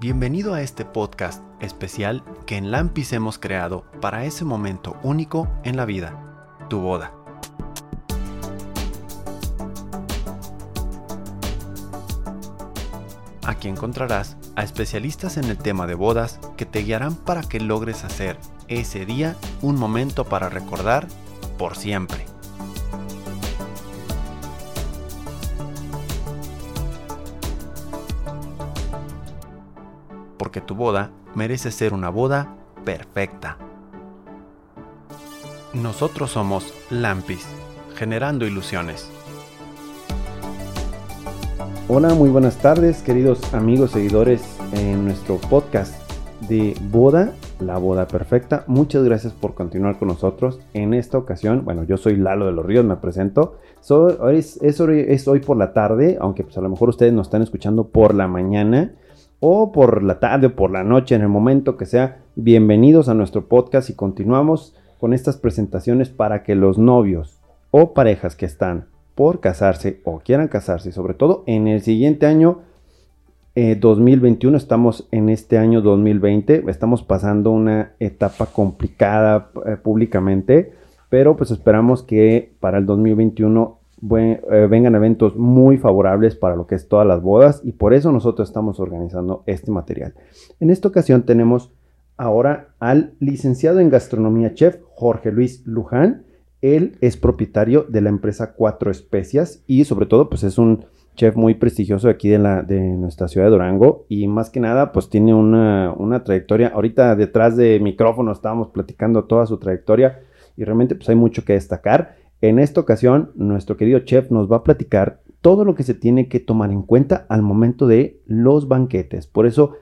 Bienvenido a este podcast especial que en Lampis hemos creado para ese momento único en la vida, tu boda. Aquí encontrarás a especialistas en el tema de bodas que te guiarán para que logres hacer ese día un momento para recordar por siempre. Tu boda merece ser una boda perfecta. Nosotros somos Lampis, generando ilusiones. Hola, muy buenas tardes, queridos amigos seguidores en nuestro podcast de boda, la boda perfecta. Muchas gracias por continuar con nosotros. En esta ocasión, bueno, yo soy Lalo de los Ríos, me presento. Es, es, es, hoy por la tarde, aunque pues a lo mejor ustedes nos están escuchando por la mañana o por la tarde o por la noche, en el momento que sea. Bienvenidos a nuestro podcast y continuamos con estas presentaciones para que los novios o parejas que están por casarse o quieran casarse, sobre todo en el siguiente año 2021, eh, estamos en este año 2020, estamos pasando una etapa complicada eh, públicamente, pero pues esperamos que para el 2021 eh, vengan eventos muy favorables para lo que es todas las bodas y por eso nosotros estamos organizando este material. En esta ocasión tenemos ahora al licenciado en gastronomía chef Jorge Luis Luján, él es propietario de la empresa Cuatro Especias y sobre todo pues es un chef muy prestigioso aquí de, la, de nuestra ciudad de Durango y más que nada pues tiene una, una trayectoria. Ahorita detrás de micrófono estábamos platicando toda su trayectoria y realmente pues hay mucho que destacar. En esta ocasión nuestro querido chef nos va a platicar todo lo que se tiene que tomar en cuenta al momento de los banquetes. Por eso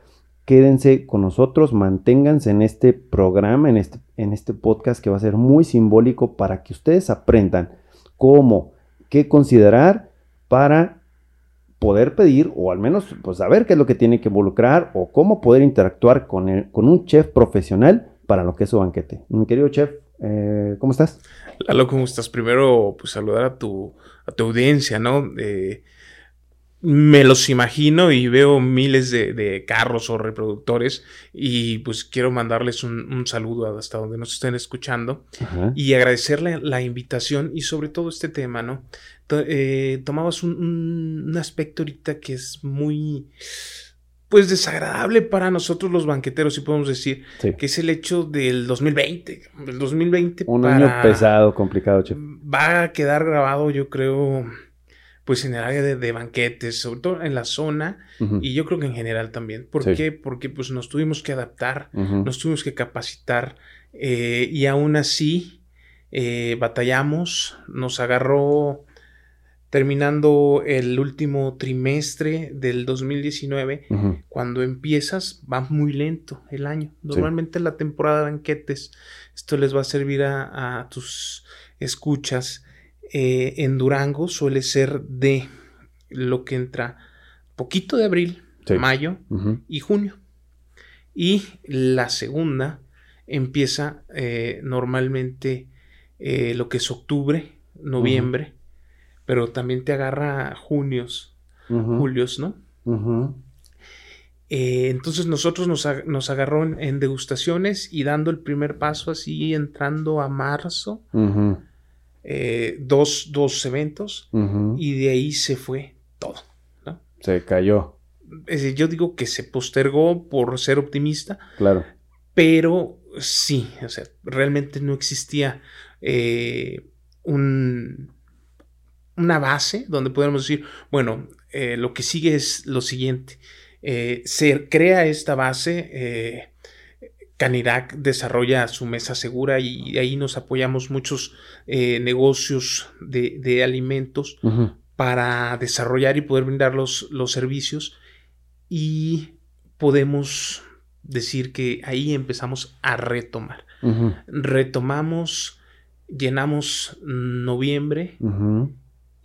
quédense con nosotros, manténganse en este programa, en este, en este podcast que va a ser muy simbólico para que ustedes aprendan cómo, qué considerar para poder pedir o al menos pues, saber qué es lo que tiene que involucrar o cómo poder interactuar con, con un chef profesional para lo que es su banquete. Mi querido chef, eh, ¿cómo estás? Lalo, ¿cómo estás? Primero, pues saludar a tu, a tu audiencia, ¿no? Eh, me los imagino y veo miles de, carros o reproductores y pues quiero mandarles un, saludo hasta donde nos estén escuchando y agradecerle la invitación y sobre todo este tema, ¿no? Eh, tomabas un, aspecto ahorita que es muy pues desagradable para nosotros los banqueteros, si podemos decir, que es el hecho del 2020. El 2020 un año pesado, complicado, chef. Va a quedar grabado, yo creo pues en el área de, banquetes, sobre todo en la zona, y yo creo que en general también. ¿Por qué? Porque pues nos tuvimos que adaptar, nos tuvimos que capacitar, eh, y aún así eh, batallamos, nos agarró terminando el último trimestre del 2019, cuando empiezas va muy lento el año. Normalmente la temporada de banquetes, esto les va a servir a tus escuchas eh, en Durango suele ser de lo que entra poquito de abril, mayo y junio. Y la segunda empieza eh, normalmente eh, lo que es octubre, noviembre, pero también te agarra junios, julios, ¿no? entonces nosotros nos, nos agarró en, degustaciones y dando el primer paso así entrando a marzo. Eh, dos, dos, eventos y de ahí se fue todo. ¿no? Se cayó. yo digo que se postergó por ser optimista. Claro. Pero sí, o sea, realmente no existía eh, un, una base donde pudiéramos decir, bueno, eh, lo que sigue es lo siguiente. se crea esta base Canirac desarrolla su mesa segura y ahí nos apoyamos muchos eh, negocios de, alimentos para desarrollar y poder brindar los, los, servicios. Y podemos decir que ahí empezamos a retomar. Retomamos, llenamos noviembre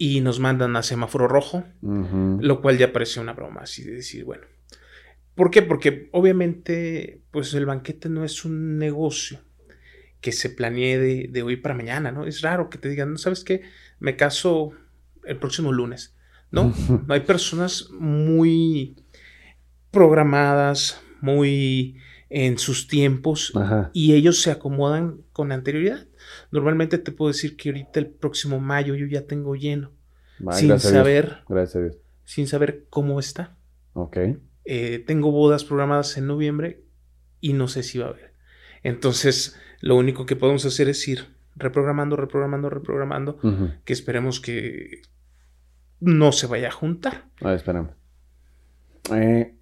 y nos mandan a semáforo rojo, lo cual ya parece una broma así de decir, bueno, ¿Por qué? Porque obviamente, pues el banquete no es un negocio que se planee de, hoy para mañana, ¿no? Es raro que te digan, ¿no sabes qué? Me caso el próximo lunes, ¿no? no hay personas muy programadas, muy en sus tiempos y ellos se acomodan con anterioridad. Normalmente te puedo decir que ahorita el próximo mayo yo ya tengo lleno. sin saber. Gracias Sin saber cómo está. Ok. Eh, tengo bodas programadas en noviembre y no sé si va a haber. Entonces, lo único que podemos hacer es ir reprogramando, reprogramando, reprogramando, que esperemos que no se vaya a juntar. A ver, eh,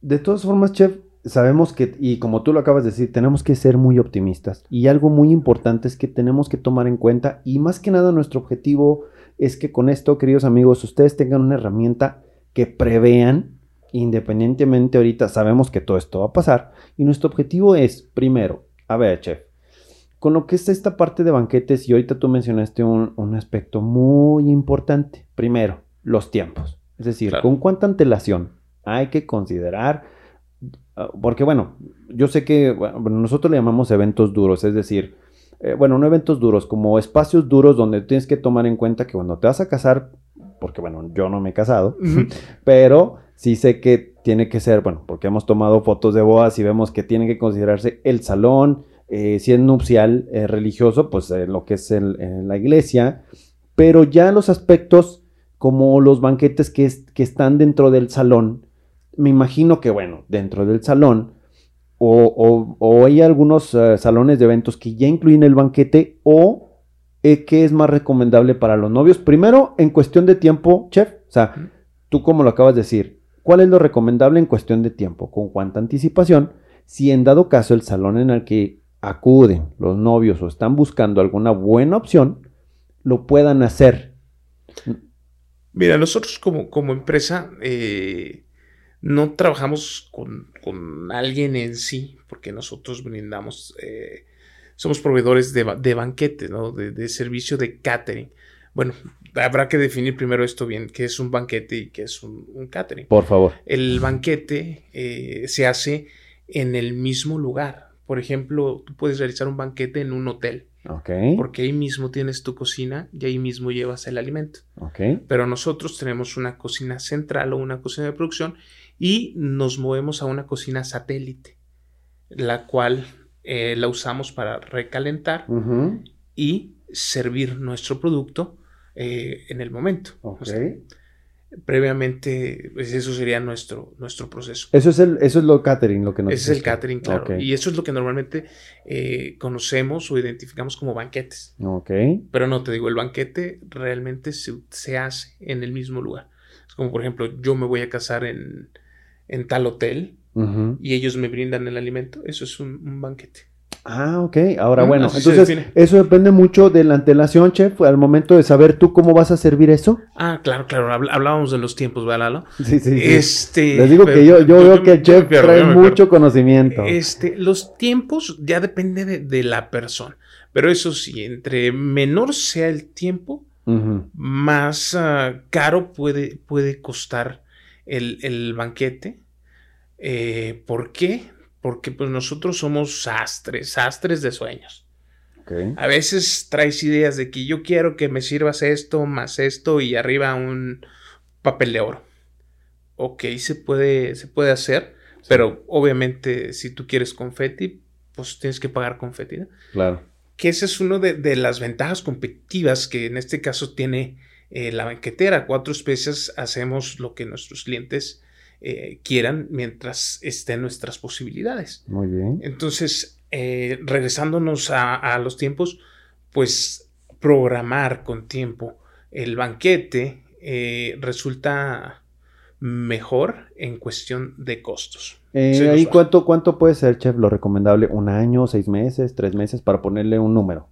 de todas formas, chef, sabemos que, y como tú lo acabas de decir, tenemos que ser muy optimistas. Y algo muy importante es que tenemos que tomar en cuenta, y más que nada nuestro objetivo es que con esto, queridos amigos, ustedes tengan una herramienta que prevean, independientemente ahorita sabemos que todo esto va a pasar, y nuestro objetivo es, primero, a ver, chef, con lo que es esta parte de banquetes, y ahorita tú mencionaste un, aspecto muy importante. Primero, los tiempos. Es decir, con cuánta antelación hay que considerar Ah, porque bueno, yo sé que nosotros le llamamos eventos duros, es decir, eh, bueno, no eventos duros, como espacios duros donde tienes que tomar en cuenta que cuando te vas a casar, porque bueno, yo no me he casado, pero sí sé que tiene que ser, bueno, porque hemos tomado fotos de bodas y vemos que tiene que considerarse el salón, eh, si es nupcial eh, religioso, pues lo que es la iglesia, pero ya los aspectos como los banquetes que, que están dentro del salón, me imagino que, bueno, dentro del salón, o, hay algunos eh, salones de eventos que ya incluyen el banquete, o eh, qué es más recomendable para los novios. Primero, en cuestión de tiempo, chef, o sea, tú como lo acabas de decir, ¿cuál es lo recomendable en cuestión de tiempo? ¿Con cuánta anticipación? Si en dado caso el salón en el que acuden los novios o están buscando alguna buena opción, lo puedan hacer. Mira, nosotros como, como empresa eh, no trabajamos con, alguien en sí, porque nosotros brindamos, eh, somos proveedores de, de banquete, ¿no? De, servicio de catering. Bueno, habrá que definir primero esto bien, qué es un banquete y qué es un, catering. Por favor. El banquete eh, se hace en el mismo lugar. Por ejemplo, tú puedes realizar un banquete en un hotel. Porque ahí mismo tienes tu cocina y ahí mismo llevas el alimento. Pero nosotros tenemos una cocina central o una cocina de producción y nos movemos a una cocina satélite, la cual eh, la usamos para recalentar y servir nuestro producto eh, en el momento. previamente, pues eso sería nuestro, nuestro proceso. Eso es, el, eso es lo catering, lo que nos... Ese es el catering, claro. Y eso es lo que normalmente eh, conocemos o identificamos como banquetes. Ok. Pero no, te digo, el banquete realmente se, se hace en el mismo lugar. Es como, por ejemplo, yo me voy a casar en, en tal hotel y ellos me brindan el alimento, eso es un, banquete. Ah, ok. Ahora, bueno, entonces eso depende mucho de la antelación, chef, al momento de saber tú cómo vas a servir eso. Ah, claro, claro. Hablábamos de los tiempos, ¿verdad, Sí, sí, Este, Les digo que yo, yo, veo que el chef trae mucho conocimiento. Este, los tiempos ya depende de, la persona. Pero eso sí, entre menor sea el tiempo, más ah, caro puede, puede costar el, banquete. Eh, ¿Por qué? Porque pues nosotros somos sastres, sastres de sueños. A veces traes ideas de que yo quiero que me sirvas esto, más esto y arriba un papel de oro. Ok, se puede, se puede hacer, pero obviamente si tú quieres confeti, pues tienes que pagar confeti. Claro. Que esa es una de, de, las ventajas competitivas que en este caso tiene eh, la banquetera. Cuatro especies hacemos lo que nuestros clientes eh, quieran mientras estén nuestras posibilidades. Muy bien. Entonces, eh, regresándonos a, los tiempos, pues programar con tiempo el banquete resulta mejor en cuestión de costos. ¿Y cuánto, cuánto puede ser, chef, lo recomendable? ¿Un año, seis meses, tres meses para ponerle un número?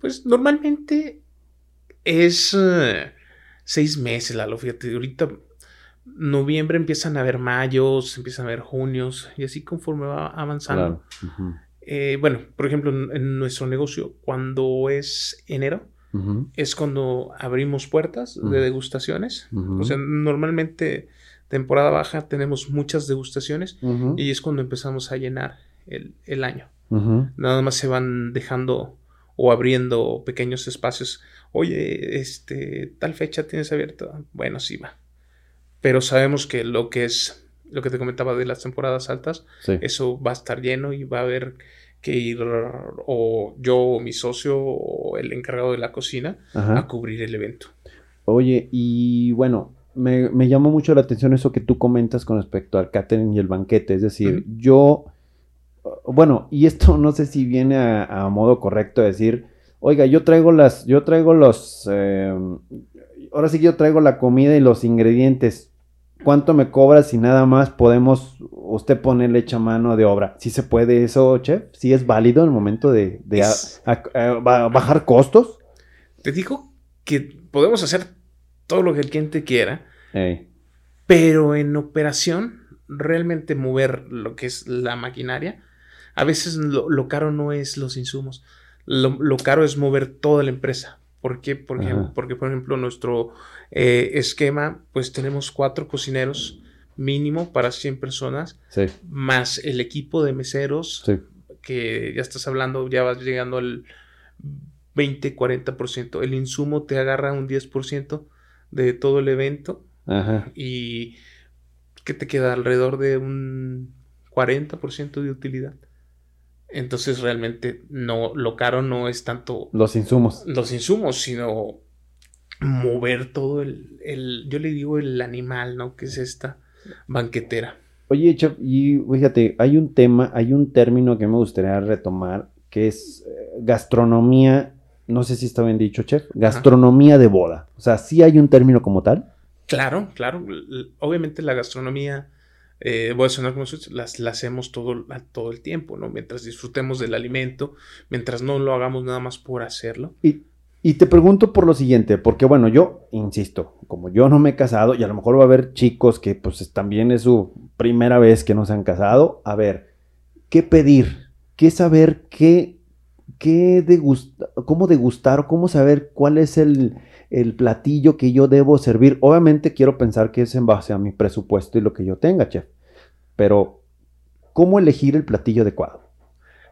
Pues normalmente es eh, seis meses, la Fíjate, ahorita noviembre empiezan a haber mayos, empiezan a haber junios, y así conforme va avanzando. Eh, bueno, por ejemplo, en, nuestro negocio, cuando es enero, es cuando abrimos puertas de degustaciones. O sea, normalmente temporada baja tenemos muchas degustaciones y es cuando empezamos a llenar el, el año. Nada más se van dejando o abriendo pequeños espacios. Oye, este, tal fecha tienes abierto. Bueno, sí va. Pero sabemos que lo que es lo que te comentaba de las temporadas altas, eso va a estar lleno y va a haber que ir o yo o mi socio o el encargado de la cocina a cubrir el evento. Oye, y bueno, me, llamó mucho la atención eso que tú comentas con respecto al catering y el banquete. Es decir, yo, bueno, y esto no sé si viene a, modo correcto decir, oiga, yo traigo las, yo traigo los, eh, ahora sí que yo traigo la comida y los ingredientes. ¿Cuánto me cobra si nada más podemos usted ponerle hecha mano de obra? ¿Sí se puede eso, chef? ¿Sí es válido en el momento de, bajar costos? Te digo que podemos hacer todo lo que el cliente quiera, pero en operación, realmente mover lo que es la maquinaria, a veces lo, caro no es los insumos, lo caro es mover toda la empresa. ¿Por qué? Porque, porque por ejemplo, nuestro eh, esquema, pues tenemos cuatro cocineros mínimo para 100 personas, más el equipo de meseros, que ya estás hablando, ya vas llegando al 20, 40%. El insumo te agarra un 10% de todo el evento y que te queda alrededor de un 40% de utilidad. Entonces realmente no, lo caro no es tanto los insumos. Los insumos, sino mover todo el, el yo le digo el animal, ¿no? Que es esta banquetera. Oye, Chef, y fíjate, hay un tema, hay un término que me gustaría retomar, que es eh, gastronomía, no sé si está bien dicho, Chef, gastronomía de boda. O sea, ¿sí hay un término como tal? Claro, claro. Obviamente la gastronomía eh, voy a sonar como las, las hacemos todo, todo el tiempo, ¿no? Mientras disfrutemos del alimento, mientras no lo hagamos nada más por hacerlo. Y, y te pregunto por lo siguiente, porque bueno, yo insisto, como yo no me he casado, y a lo mejor va a haber chicos que pues también es su primera vez que no se han casado, a ver, ¿qué pedir? ¿Qué saber? ¿Qué, qué degustar? ¿Cómo degustar? ¿Cómo saber cuál es el, el platillo que yo debo servir. Obviamente quiero pensar que es en base a mi presupuesto y lo que yo tenga, chef. Pero, ¿cómo elegir el platillo adecuado?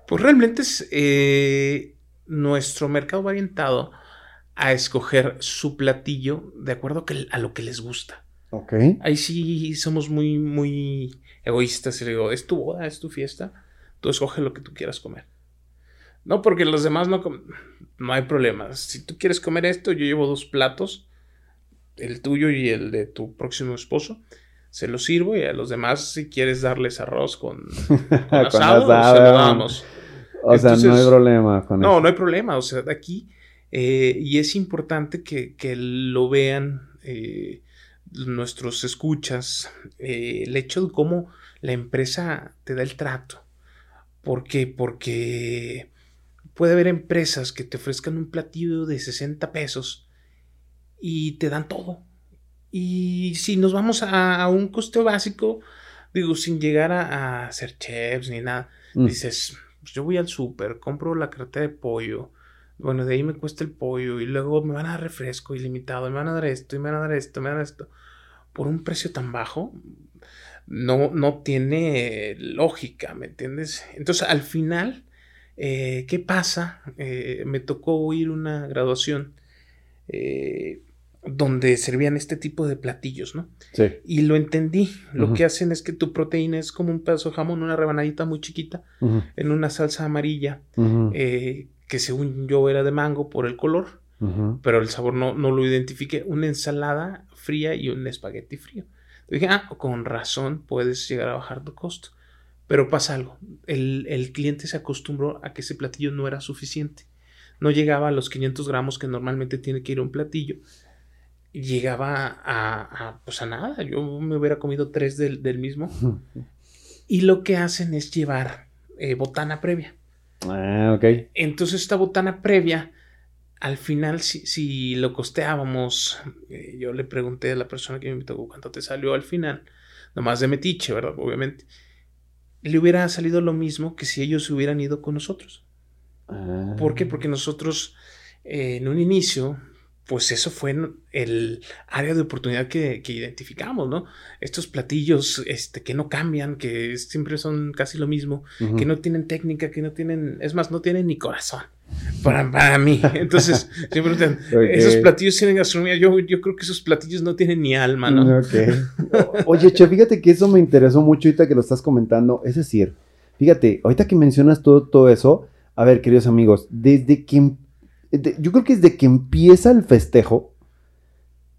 Pues realmente es, eh, nuestro mercado va orientado a escoger su platillo de acuerdo a lo que les gusta. Ok. Ahí sí somos muy, muy egoístas. Y le digo, es tu boda, es tu fiesta. Tú escoge lo que tú quieras comer. No, porque los demás no, no hay problema. Si tú quieres comer esto, yo llevo dos platos, el tuyo y el de tu próximo esposo. Se los sirvo y a los demás, si quieres darles arroz con, asado, se lo damos. O sea, no hay problema con no, eso. No, no hay problema. O sea, aquí, eh, y es importante que, lo vean eh, nuestros escuchas, eh, el hecho de cómo la empresa te da el trato. ¿Por qué? Porque Puede haber empresas que te ofrezcan un platillo de 60 pesos y te dan todo. Y si nos vamos a, un costo básico, digo, sin llegar a, ser chefs ni nada, mm. dices, pues yo voy al súper, compro la cartera de pollo, bueno, de ahí me cuesta el pollo y luego me van a dar refresco ilimitado, me van a dar esto y me van a dar esto, me van a dar esto. Por un precio tan bajo, no, no tiene lógica, ¿me entiendes? Entonces, al final, eh, ¿Qué pasa? Eh, me tocó oír una graduación eh, donde servían este tipo de platillos, ¿no? Sí. Y lo entendí. Lo que hacen es que tu proteína es como un pedazo de jamón, una rebanadita muy chiquita, en una salsa amarilla, que según yo era de mango por el color, pero el sabor no, no lo identifiqué. Una ensalada fría y un espagueti frío. Dije, ah, con razón puedes llegar a bajar tu costo. Pero pasa algo, el, cliente se acostumbró a que ese platillo no era suficiente. No llegaba a los 500 gramos que normalmente tiene que ir un platillo. Llegaba a, a, pues a nada. Yo me hubiera comido tres del, mismo. y lo que hacen es llevar eh, botana previa. Ah, ok. Entonces esta botana previa, al final, si, lo costeábamos, eh, yo le pregunté a la persona que me invitó cuánto te salió al final, nomás de metiche, ¿verdad? Obviamente le hubiera salido lo mismo que si ellos hubieran ido con nosotros. ¿Por qué? Ah. Porque nosotros eh, en un inicio, pues eso fue el área de oportunidad que, identificamos, ¿no? Estos platillos este, que no cambian, que siempre son casi lo mismo, que no tienen técnica, que no tienen, es más, no tienen ni corazón. Para, para mí. Entonces, siempre preguntan, esos platillos tienen gastronomía. Yo, yo creo que esos platillos no tienen ni alma, ¿no? Oye, Che, fíjate que eso me interesó mucho ahorita que lo estás comentando. Es decir, fíjate, ahorita que mencionas todo, todo eso, a ver, queridos amigos, desde que, yo creo que desde que empieza el festejo,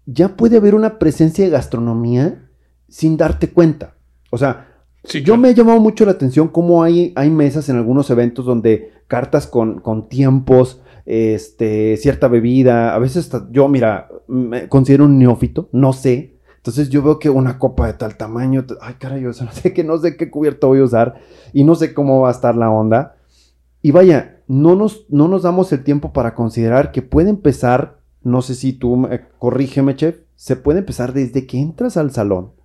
ya puede haber una presencia de gastronomía sin darte cuenta. O sea, yo me he llamado mucho la atención cómo hay, hay mesas en algunos eventos donde cartas con, con tiempos, este, cierta bebida, a veces yo, mira, me considero un neófito, no sé. Entonces yo veo que una copa de tal tamaño, ay caray, yo no sé que no sé qué cubierto voy a usar y no sé cómo va a estar la onda. Y vaya, no nos, no nos damos el tiempo para considerar que puede empezar, no sé si tú, corrígeme, chef, se puede empezar desde que entras al salón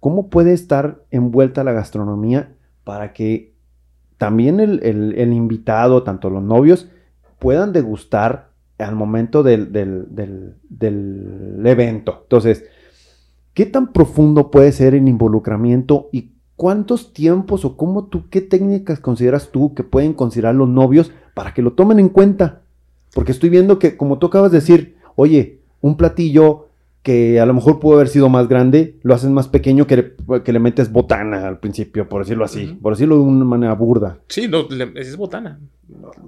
¿Cómo puede estar envuelta la gastronomía para que también el, invitado, tanto los novios, puedan degustar al momento del, evento? Entonces, ¿qué tan profundo puede ser el involucramiento y cuántos tiempos o cómo tú, qué técnicas consideras tú que pueden considerar los novios para que lo tomen en cuenta? Porque estoy viendo que, como tú acabas de decir, oye, un platillo que a lo mejor pudo haber sido más grande, lo haces más pequeño que le, que le metes botana al principio, por decirlo así, por decirlo de una manera burda. Sí, no, es botana.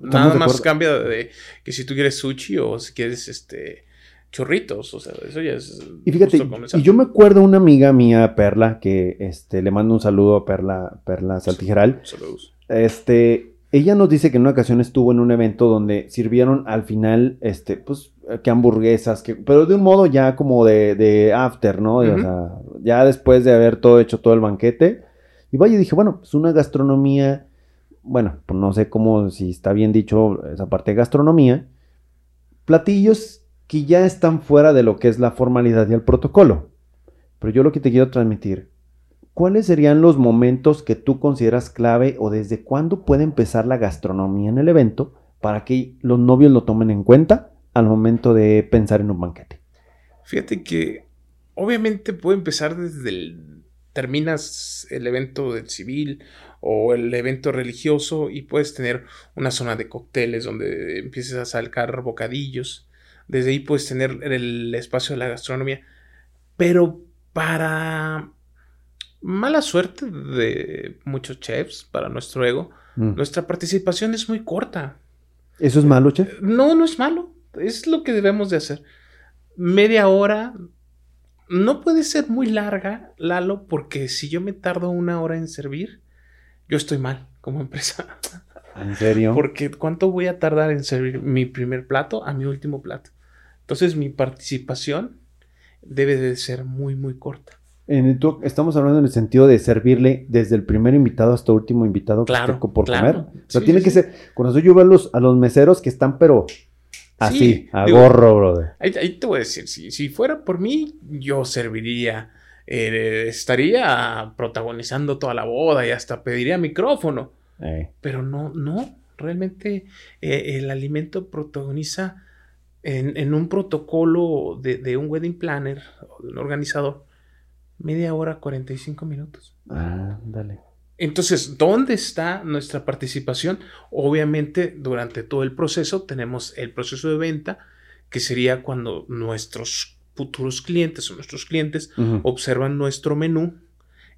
Nada más cambia de que si tú quieres sushi o si quieres este chorritos, o sea, eso ya es. Y fíjate, y yo me acuerdo una amiga mía, Perla, que este, le mando un saludo a Perla, Perla Saltijeral. Saludos. Este, ella nos dice que en una ocasión estuvo en un evento donde sirvieron al final, este, pues, que hamburguesas, que, pero de un modo ya como de, de after, ¿no? O sea, ya después de haber todo hecho todo el banquete. Y vaya, dije, bueno, pues una gastronomía, bueno, pues no sé cómo, si está bien dicho esa parte de gastronomía, platillos que ya están fuera de lo que es la formalidad y el protocolo. Pero yo lo que te quiero transmitir ¿cuáles serían los momentos que tú consideras clave o desde cuándo puede empezar la gastronomía en el evento para que los novios lo tomen en cuenta al momento de pensar en un banquete? Fíjate que obviamente puede empezar desde el terminas el evento del civil o el evento religioso y puedes tener una zona de cócteles donde empieces a sacar bocadillos. Desde ahí puedes tener el espacio de la gastronomía. Pero para mala suerte de muchos chefs para nuestro ego, mm. nuestra participación es muy corta. ¿Eso es malo, chef? No, no es malo. Es lo que debemos de hacer. Media hora no puede ser muy larga, Lalo, porque si yo me tardo una hora en servir, yo estoy mal como empresa. ¿En serio? Porque ¿cuánto voy a tardar en servir mi primer plato a mi último plato? Entonces mi participación debe de ser muy, muy corta estamos hablando en el sentido de servirle desde el primer invitado hasta el último invitado claro, por comer. O sea, tiene que ser. Cuando yo veo a los, a los meseros que están, pero así, a gorro, brother. Ahí, te voy a decir, si, si fuera por mí, yo serviría. Eh, estaría protagonizando toda la boda y hasta pediría micrófono. Pero no, no. Realmente eh, el alimento protagoniza en, en un protocolo de, de un wedding planner o de un organizador media hora, 45 minutos. Ah, dale. Entonces, ¿dónde está nuestra participación? Obviamente, durante todo el proceso tenemos el proceso de venta, que sería cuando nuestros futuros clientes o nuestros clientes observan nuestro menú,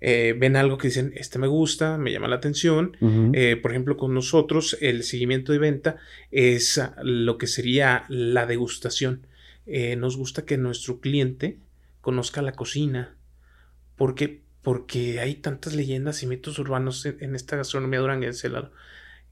eh, ven algo que dicen, este me gusta, me llama la atención. Eh, por ejemplo, con nosotros el seguimiento de venta es lo que sería la degustación. Eh, nos gusta que nuestro cliente conozca la cocina, porque, porque hay tantas leyendas y mitos urbanos en, esta gastronomía duranguense,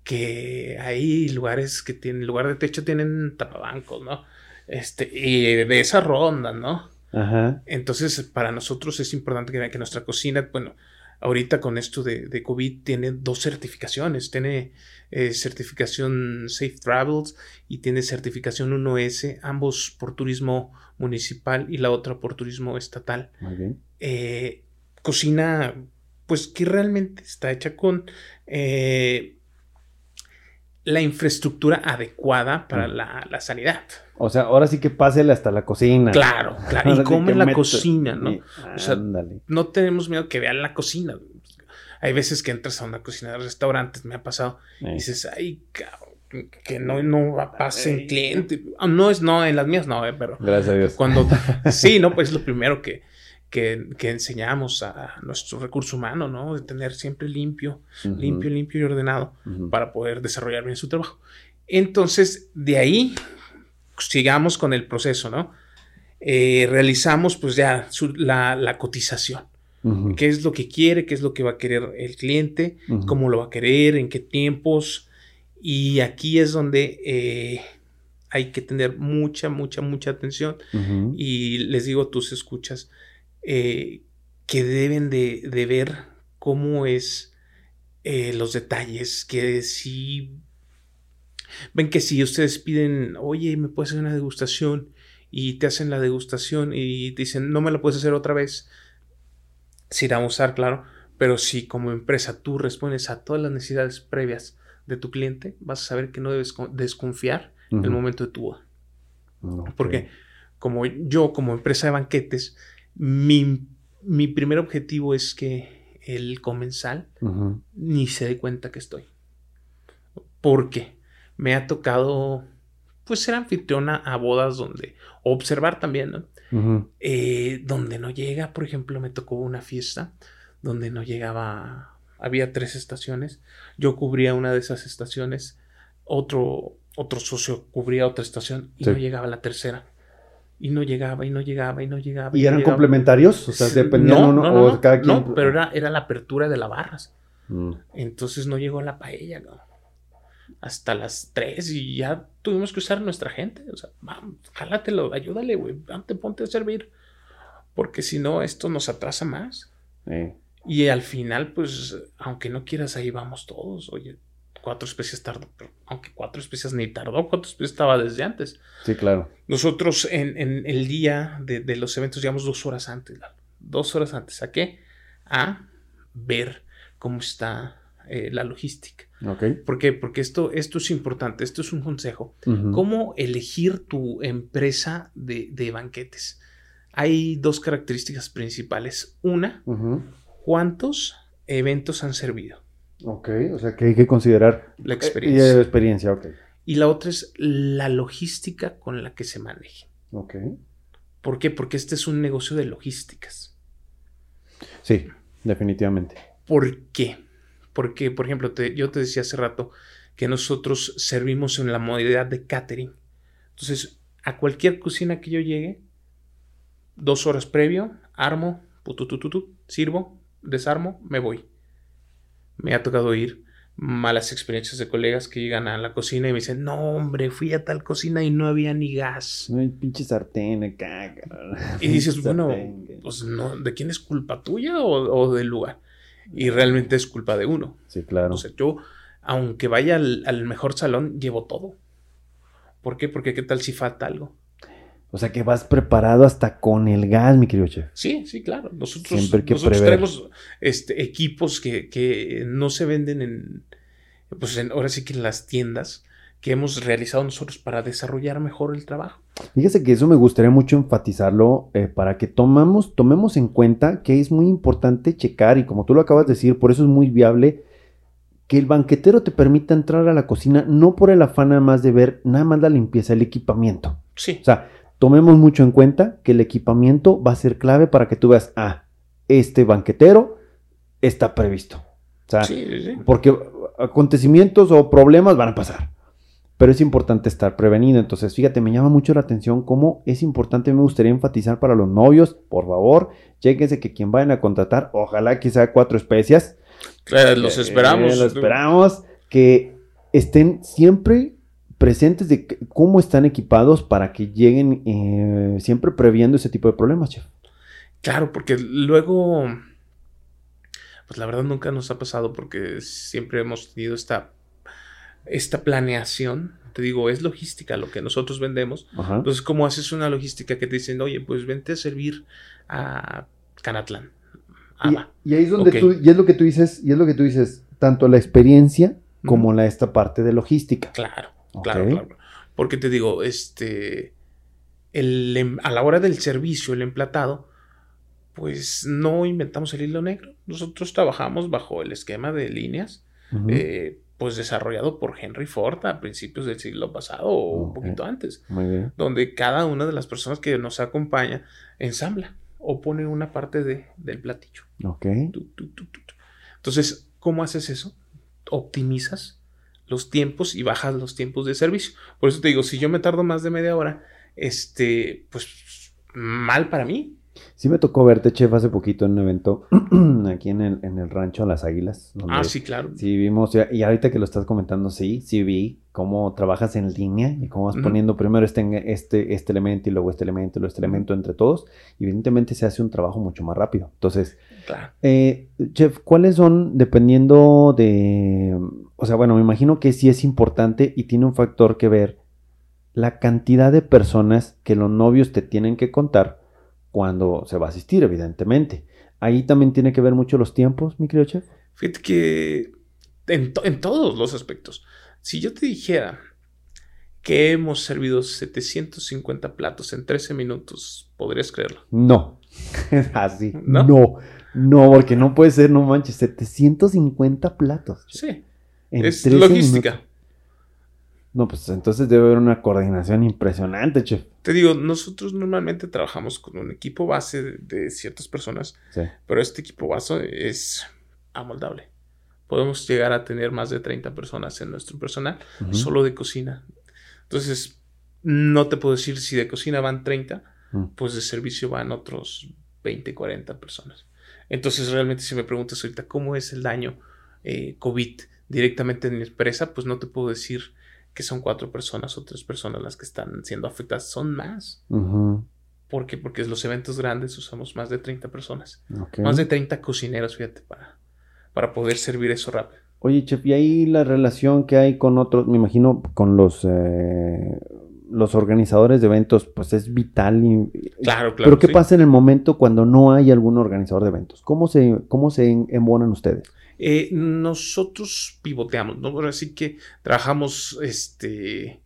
que hay lugares que tienen, lugar de techo tienen tapabancos, ¿no? Este, y de esa ronda, ¿no? Ajá. Entonces, para nosotros es importante que, que nuestra cocina, bueno, ahorita con esto de, de COVID tiene dos certificaciones, tiene eh, certificación Safe Travels y tiene certificación 1S, ambos por turismo municipal y la otra por turismo estatal. Eh, cocina, pues que realmente está hecha con eh, la infraestructura adecuada para mm. la, sanidad. O sea, ahora sí que pásele hasta la cocina. Claro, claro. y come la cocina, ¿no? o sea, no tenemos miedo que vean la cocina. Hay veces que entras a una cocina de restaurantes, me ha pasado, y dices, ay, cabrón, que no, no pase en cliente. Ah, No es, no, en las mías no, eh, pero Gracias a Dios. cuando, sí, no, pues es lo primero que, que, que enseñamos a nuestro recurso humano, ¿no? De tener siempre limpio, Ujú, limpio, limpio y ordenado ujú. para poder desarrollar bien su trabajo. Entonces, de ahí, sigamos con el proceso, ¿no? Eh, realizamos pues ya su- la, la cotización. Ujú, ¿Qué es lo que quiere? ¿Qué es lo que va a querer el cliente? ¿Cómo lo va a querer? ¿En qué tiempos? Y aquí es donde eh, hay que tener mucha, mucha, mucha atención. Y les digo a tus escuchas eh, que deben de, de ver cómo es eh, los detalles, que si ven que si ustedes piden, oye, me puedes hacer una degustación y te hacen la degustación y te dicen, no me la puedes hacer otra vez, se irá a usar, claro, pero si como empresa tú respondes a todas las necesidades previas de tu cliente, vas a saber que no debes con- desconfiar en el momento de tu boda. Porque como yo, como empresa de banquetes, mi, mi primer objetivo es que el comensal ni se dé cuenta que estoy. Porque me ha tocado, pues, ser anfitriona a bodas donde, o observar también, ¿no? Eh, donde no llega, por ejemplo, me tocó una fiesta donde no llegaba, había tres estaciones, yo cubría una de esas estaciones, otro, otro socio cubría otra estación y Sí. no llegaba la tercera. Y no llegaba, y no llegaba, y no llegaba. ¿Y eran llegaba. complementarios? O sea, dependían no, uno o cada quien. no, pero era, era la apertura de la barras. Mm, Entonces no llegó la paella, ¿no? Hasta las 3 y ya tuvimos que usar nuestra gente. O sea, vamos, jálatelo, ayúdale, güey. Ponte, ponte a servir. Porque si no, esto nos atrasa más. Y al final, pues, aunque no quieras, ahí vamos todos. Oye, cuatro especies tardó. pero aunque cuatro especies ni tardó, cuatro especies estaba desde antes. Sí, claro. Nosotros en, en el día de, de los eventos llegamos dos horas antes. Dos horas antes. ¿A qué? A ver cómo está eh, la logística. Ok. ¿Por qué? Porque esto, esto es importante, esto es un consejo. ¿Cómo elegir tu empresa de, de banquetes? Hay dos características principales. Una. ¿cuántos eventos han servido? Ok, o sea que hay que considerar La Eh, experiencia. y, eh, experiencia, ok. Y la otra es la logística con la que se maneje. Ok. ¿Por qué? Porque este es un negocio de logísticas. Sí, definitivamente. ¿Por qué? Porque, por ejemplo, te- yo te decía hace rato que nosotros servimos en la modalidad de catering. Entonces, a cualquier cocina que yo llegue, dos horas previo, armo, pututututu, sirvo, desarmo, me voy. Me ha tocado ir malas experiencias de colegas que llegan a la cocina y me dicen, no, hombre, fui a tal cocina y no había ni gas. No hay pinche sartén acá. Y dices, bueno, pues no, ¿de quién es culpa tuya o, o del lugar? Y realmente es culpa de uno. Sí, claro. O sea, yo, aunque vaya al, al mejor salón, llevo todo. ¿Por qué? Porque qué tal si falta algo. O sea que vas preparado hasta con el gas, mi querido chef. Sí, sí, claro. Nosotros, Siempre que nosotros tenemos este, equipos que, que no se venden en, pues en- ahora sí que en las tiendas que hemos realizado nosotros para desarrollar mejor el trabajo. Fíjese que eso me gustaría mucho enfatizarlo eh, para que tomamos, tomemos en cuenta que es muy importante checar y como tú lo acabas de decir, por eso es muy viable que el banquetero te permita entrar a la cocina no por el afán nada más de ver nada más la limpieza, el equipamiento. Sí, O sea, tomemos mucho en cuenta que el equipamiento va a ser clave para que tú veas, ah, este banquetero está previsto. O sea, sí, porque acontecimientos o problemas van a pasar. Pero es importante estar prevenido. Entonces, fíjate, me llama mucho la atención cómo es importante, me gustaría enfatizar para los novios, por favor, chéquense que quien vayan a contratar, ojalá que sea cuatro especias. Claro, los Eh, esperamos. lo esperamos. Que estén siempre presentes de cómo están equipados para que lleguen eh, siempre previendo ese tipo de problemas, chef. Claro, porque luego, pues la verdad nunca nos ha pasado porque siempre hemos tenido esta, esta planeación. Te digo, es logística lo que nosotros vendemos. Ajá. Entonces, ¿cómo haces una logística que te dicen, oye, pues vente a servir a Canatlán? Ah, Y, ahí es donde tú, y es lo que tú dices, y es lo que tú dices, tanto la experiencia como la esta parte de logística. Claro, Claro, claro. Porque te digo, este, el, em- a la hora del servicio, el emplatado, pues no inventamos el hilo negro. Nosotros trabajamos bajo el esquema de líneas. Eh, pues desarrollado por Henry Ford a principios del siglo pasado o un poquito antes, Muy bien. donde cada una de las personas que nos acompaña ensambla o pone una parte de, del platillo. Ok. Entonces, ¿cómo haces eso? Optimizas los tiempos y bajas los tiempos de servicio. Por eso te digo, si yo me tardo más de media hora, este, pues mal para mí. Sí me tocó verte, chef, hace poquito en un evento aquí en el, en el rancho Las Águilas. donde Ah, sí, claro. Sí, vimos, y ahorita que lo estás comentando, sí, sí vi cómo trabajas en línea y cómo vas poniendo primero este, este, este elemento y luego este elemento y luego este elemento entre todos. Y evidentemente se hace un trabajo mucho más rápido. Entonces, Claro. eh, chef, ¿cuáles son, dependiendo de, o sea, bueno, me imagino que sí es importante y tiene un factor que ver la cantidad de personas que los novios te tienen que contar cuando se va a asistir, evidentemente. Ahí también tiene que ver mucho los tiempos, mi querido chef. Fíjate que en, to- en todos los aspectos. Si yo te dijera que hemos servido 750 platos en 13 minutos, ¿podrías creerlo? No. Así. ¿No? ¿No? no, porque no puede ser, no manches, 750 platos. Sí. en es 13 logística. minutos. No, pues entonces debe haber una coordinación impresionante, chef. Te digo, nosotros normalmente trabajamos con un equipo base de, de ciertas personas, Sí. pero este equipo base es amoldable. Podemos llegar a tener más de 30 personas en nuestro personal, solo de cocina. Entonces, no te puedo decir si de cocina van 30, Mm. pues de servicio van otros 20, 40 personas. Entonces, realmente si me preguntas ahorita cómo es el daño eh, COVID directamente en mi empresa, pues no te puedo decir que son cuatro personas o tres personas las que están siendo afectadas, son más. Ujú. ¿Por qué? Porque los eventos grandes usamos más de 30 personas, más de 30 cocineros, fíjate, para, para poder servir eso rápido. Oye, chef, y ahí la relación que hay con otros, me imagino, con los, eh, los organizadores de eventos, pues es vital. y- Claro, claro. Pero ¿qué sí. pasa en el momento cuando no hay algún organizador de eventos? ¿Cómo se, cómo se embonan ustedes? Eh, nosotros pivoteamos, ¿no? Ahora sí que trabajamos, este,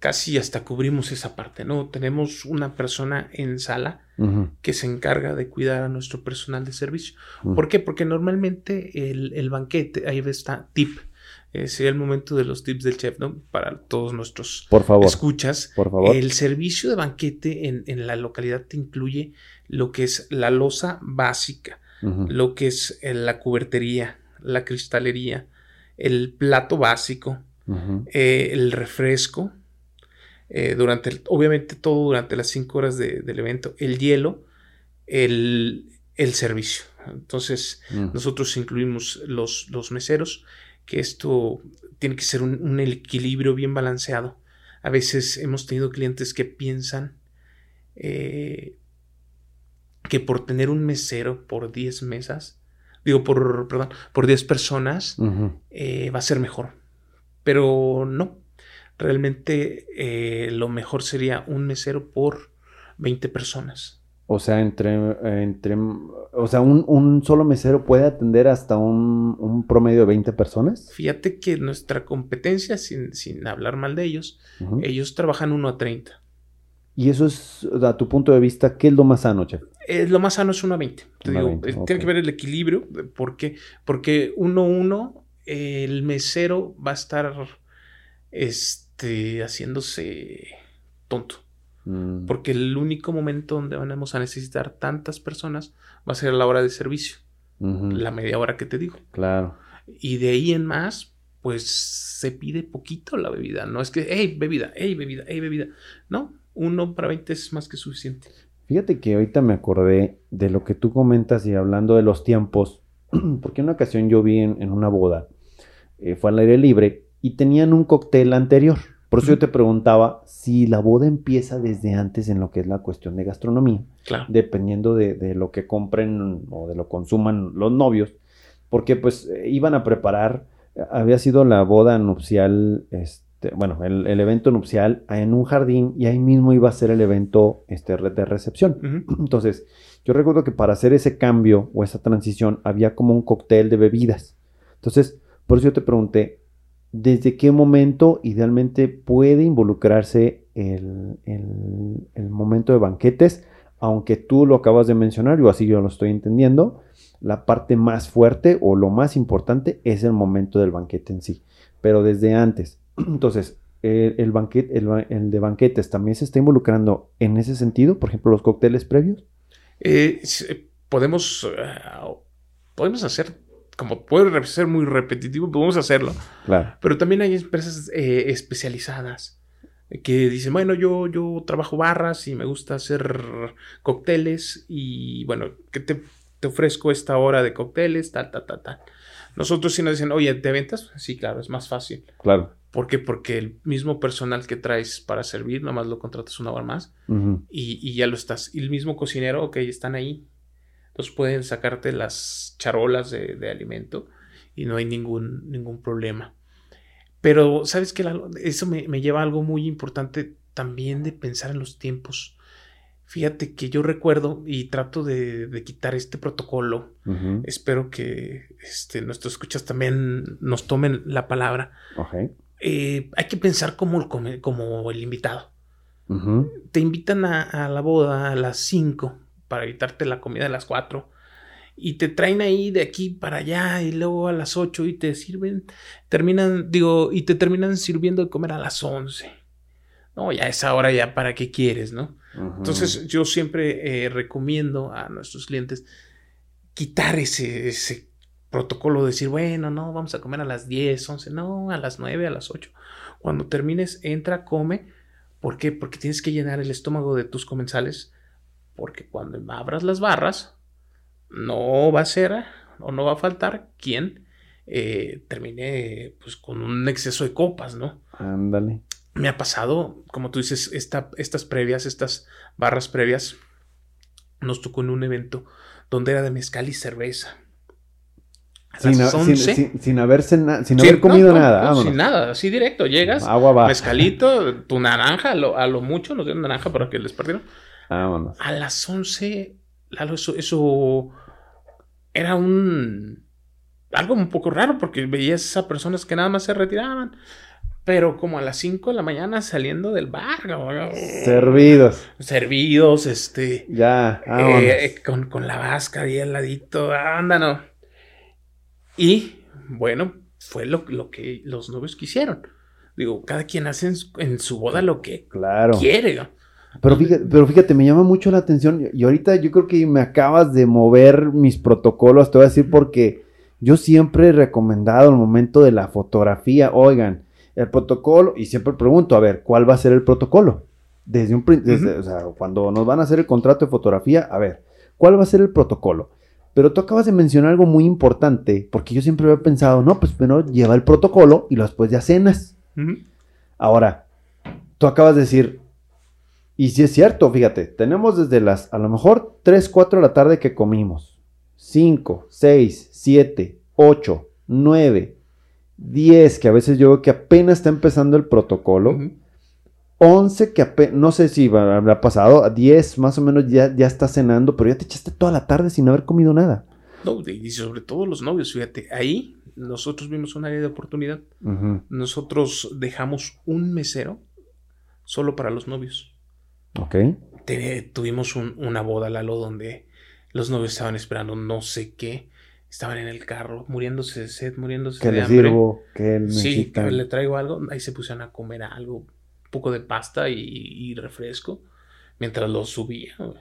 casi hasta cubrimos esa parte, ¿no? Tenemos una persona en sala que se encarga de cuidar a nuestro personal de servicio. ¿Por qué? Porque normalmente el, el banquete, ahí está tip, eh, sería el momento de los tips del chef, ¿no? Para todos nuestros Por favor, escuchas. por favor. El servicio de banquete en, en la localidad te incluye lo que es la losa básica, Lo que es eh, la cubertería, la cristalería, el plato básico, eh, el refresco, eh, durante el- obviamente todo durante las cinco horas de- del evento, el hielo, el, el servicio. Entonces, nosotros incluimos los, los meseros, que esto tiene que ser un, un equilibrio bien balanceado. A veces hemos tenido clientes que piensan eh, que por tener un mesero por 10 mesas, digo, por, perdón, por 10 personas, eh, va a ser mejor. Pero no. Realmente eh, lo mejor sería un mesero por 20 personas. O sea, entre, entre, o sea, un, un solo mesero puede atender hasta un, un promedio de 20 personas. Fíjate que nuestra competencia, sin, sin hablar mal de ellos, ellos trabajan 1 a 30. Y eso es, a tu punto de vista, ¿qué es lo más sano, chef? Eh, lo más sano es 1 a 20. Te Uno a digo, 20, eh. Tiene que ver el equilibrio. de- ¿Por qué? Porque 1 a 1, el mesero va a estar este, haciéndose tonto. Mm, Porque el único momento donde vamos a necesitar tantas personas va a ser a la hora de servicio, la media hora que te digo. Claro. Y de ahí en más, pues se pide poquito la bebida. No es que, hey, bebida, hey, bebida, hey, bebida. No, uno para 20 es más que suficiente. Fíjate que ahorita me acordé de lo que tú comentas y hablando de los tiempos, porque una ocasión yo vi en, en una boda, eh, fue al aire libre y tenían un cóctel anterior. Por eso yo te preguntaba si la boda empieza desde antes en lo que es la cuestión de gastronomía, Claro. dependiendo de, de lo que compren o de lo consuman los novios, porque pues eh, iban a preparar, eh, había sido la boda nupcial, este, bueno, el, el evento nupcial en un jardín y ahí mismo iba a ser el evento este, de recepción. Entonces, yo recuerdo que para hacer ese cambio o esa transición había como un cóctel de bebidas. Entonces, por eso yo te pregunté, ¿desde qué momento idealmente puede involucrarse el, el- el momento de banquetes? Aunque tú lo acabas de mencionar, yo así yo lo estoy entendiendo, la parte más fuerte o lo más importante es el momento del banquete en sí, pero desde antes. Entonces, el, el banquete, el, el de banquetes también se está involucrando en ese sentido, por ejemplo, los cócteles previos. Eh, s- podemos, eh, podemos hacer, como puede ser muy repetitivo, podemos hacerlo. Claro. Pero también hay empresas eh, especializadas que dicen, bueno, yo, yo trabajo barras y me gusta hacer cócteles y bueno, que te, te ofrezco esta hora de cócteles, tal, tal, tal, tal. Nosotros sí nos dicen, oye, ¿te ventas? Sí, claro, es más fácil. Claro. ¿Por qué? Porque el mismo personal que traes para servir, nomás lo contratas una hora más y, y ya lo estás. Y el mismo cocinero, ok, están ahí. Entonces pueden sacarte las charolas de, de alimento y no hay ningún, ningún problema. Pero, ¿sabes qué? Eso me, me lleva a algo muy importante también de pensar en los tiempos. Fíjate que yo recuerdo y trato de, de quitar este protocolo. Espero que este, nuestros escuchas también nos tomen la palabra. Ok. Eh, hay que pensar como el, come- como el invitado te invitan a, a la boda a las 5 para evitarte la comida a las 4 y te traen ahí de aquí para allá y luego a las 8 y te sirven, terminan, digo, y te terminan sirviendo de comer a las 11. No, ya a esa hora ya para qué quieres, ¿no? Entonces yo siempre eh, recomiendo a nuestros clientes quitar ese, ese protocolo de decir, bueno, no, vamos a comer a las 10, 11, no, a las 9, a las 8. Cuando termines, entra, come. ¿Por qué? Porque tienes que llenar el estómago de tus comensales. Porque cuando abras las barras, no va a ser o no va a faltar quien eh, termine pues con un exceso de copas, ¿no? Ándale. me ha pasado, como tú dices, esta- estas previas, estas barras previas, nos tocó en un evento donde era de mezcal y cerveza. Sin, las ha- sin- 11. sin- sin haberse na- sin haber comido no, no, nada. no, sin nada, así directo, llegas, Agua va. mezcalito, tu naranja, a lo, a lo mucho, nos dieron naranja para que les partieron. Vámonos. A las 11, Lalo, eso, eso era un... Algo un poco raro porque veías a personas que nada más se retiraban. Pero como a las 5 de la mañana saliendo del bar. Servidos. Servidos, este... Ya. Eh, con, con la vasca ahí al ladito. Anda, no. Y, bueno, fue lo, lo que los novios quisieron. Digo, cada quien hace en su, en su boda lo que claro. quiere. ¿no? Pero fíjate, pero fíjate, me llama mucho la atención. Y ahorita yo creo que me acabas de mover mis protocolos. Te voy a decir porque yo siempre he recomendado el momento de la fotografía. Oigan, el protocolo, y siempre pregunto, a ver, ¿cuál va a ser el protocolo? Desde un o sea, cuando nos van a hacer el contrato de fotografía, a ver, ¿cuál va a ser el protocolo? Pero tú acabas de mencionar algo muy importante, porque yo siempre había pensado, no, pues primero lleva el protocolo y después ya cenas. Ujú. Ahora, tú acabas de decir, y si es cierto, fíjate, tenemos desde las, a lo mejor 3, 4 de la tarde que comimos, 5, 6, 7, 8, 9, 10, que a veces yo veo que apenas está empezando el protocolo, Ujú. 11 que apenas, no sé si habrá pasado, a 10 más o menos ya, ya está cenando, pero ya te echaste toda la tarde sin haber comido nada. No, y sobre todo los novios, fíjate, ahí nosotros vimos un área de oportunidad. Nosotros dejamos un mesero solo para los novios. Ok, Te- tuvimos un- una boda, Lalo, donde los novios estaban esperando no sé qué. Estaban en el carro, muriéndose de sed, muriéndose ¿qué de les hambre. sirvo? ¿Qué Sí, necesitan? que le traigo algo. Ahí se pusieron a comer algo, poco de pasta y, y refresco, mientras lo subía. güey.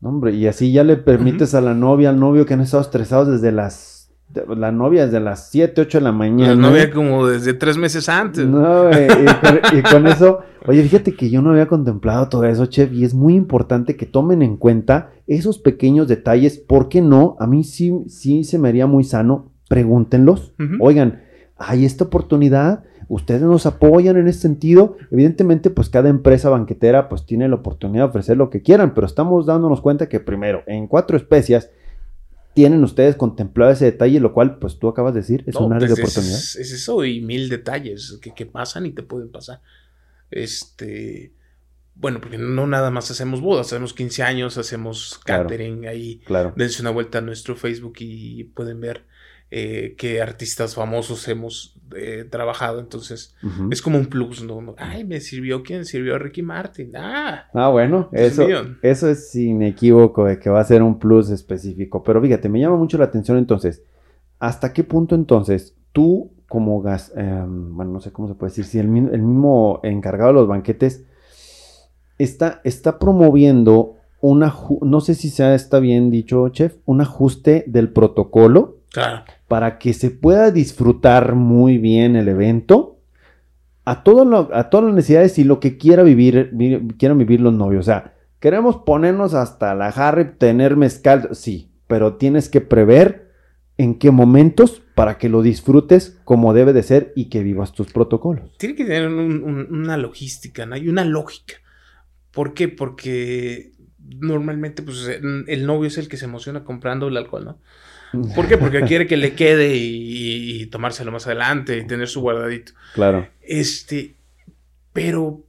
No, hombre, y así ya le permites a la novia, al novio que han estado estresados desde las. de- La novia desde las 7, 8 de la mañana. La novia como desde tres meses antes. No, güey, y, con, y con eso. Oye, fíjate que yo no había contemplado todo eso, chef, y es muy importante que tomen en cuenta esos pequeños detalles. ¿Por qué no? A mí sí, sí se me haría muy sano. Pregúntenlos. Oigan, hay esta oportunidad. Ustedes nos apoyan en ese sentido. Evidentemente, pues cada empresa banquetera pues tiene la oportunidad de ofrecer lo que quieran, pero estamos dándonos cuenta que primero, en cuatro especias, tienen ustedes contemplado ese detalle, lo cual, pues tú acabas de decir, es No, un área de pues, oportunidad. Es, es eso y mil detalles que, que pasan y te pueden pasar. Este, bueno, porque no nada más hacemos bodas, hacemos 15 años, hacemos Claro. catering ahí. Claro. Dense una vuelta a nuestro Facebook y pueden ver eh, que artistas famosos hemos eh, trabajado. Entonces, es como un plus, ¿no? Ay, me sirvió quién sirvió Ricky Martin. Ah, Ah, bueno, eso, mío. eso es sin equívoco de que va a ser un plus específico. Pero fíjate, me llama mucho la atención entonces, ¿hasta qué punto entonces tú como gas, em, bueno, no sé cómo se puede decir, si el, mi- el mismo encargado de los banquetes está, está promoviendo una, no sé si sea, está bien dicho, chef, un ajuste del protocolo claro. para que se pueda disfrutar muy bien el evento a, todo lo- a todas las necesidades y lo que quiera vivir, vi- quieran vivir los novios. O sea, queremos ponernos hasta la jarra y tener mezcal, sí, pero tienes que prever en qué momentos para que lo disfrutes como debe de ser y que vivas tus protocolos. Tiene que tener un- un- una logística, ¿no? Hay una lógica. ¿Por qué? Porque normalmente pues, el novio es el que se emociona comprando el alcohol, ¿no? ¿Por qué? Porque quiere que le quede y, y tomárselo más adelante y tener su guardadito. Claro. Este, pero,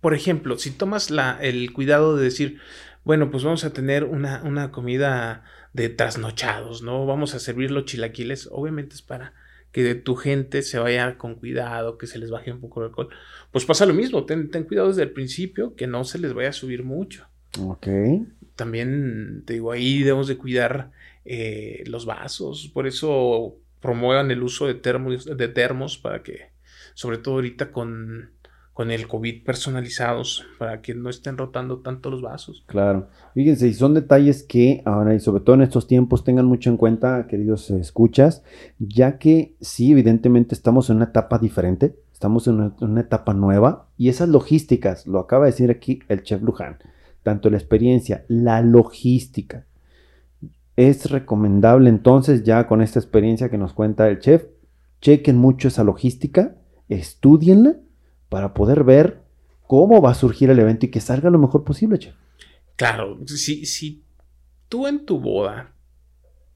por ejemplo, si tomas la, el cuidado de decir, bueno, pues vamos a tener una, una comida de trasnochados, ¿no? Vamos a servir los chilaquiles, obviamente es para que tu gente se vaya con cuidado, que se les baje un poco el alcohol. Pues pasa lo mismo, ten, ten cuidado desde el principio, que no se les vaya a subir mucho. Ok. También, te digo, ahí debemos de cuidar eh, los vasos, por eso promuevan el uso de termos, de termos para que, sobre todo ahorita con, con el COVID personalizados, para que no estén rotando tanto los vasos. Claro. Fíjense, y son detalles que ahora y sobre todo en estos tiempos tengan mucho en cuenta, queridos escuchas, ya que sí, evidentemente estamos en una etapa diferente, estamos en una, una etapa nueva y esas logísticas, lo acaba de decir aquí el chef Luján, tanto la experiencia, la logística. Es recomendable entonces ya con esta experiencia que nos cuenta el chef, chequen mucho esa logística, estudienla para poder ver cómo va a surgir el evento y que salga lo mejor posible, chef. Claro, si, si tú en tu boda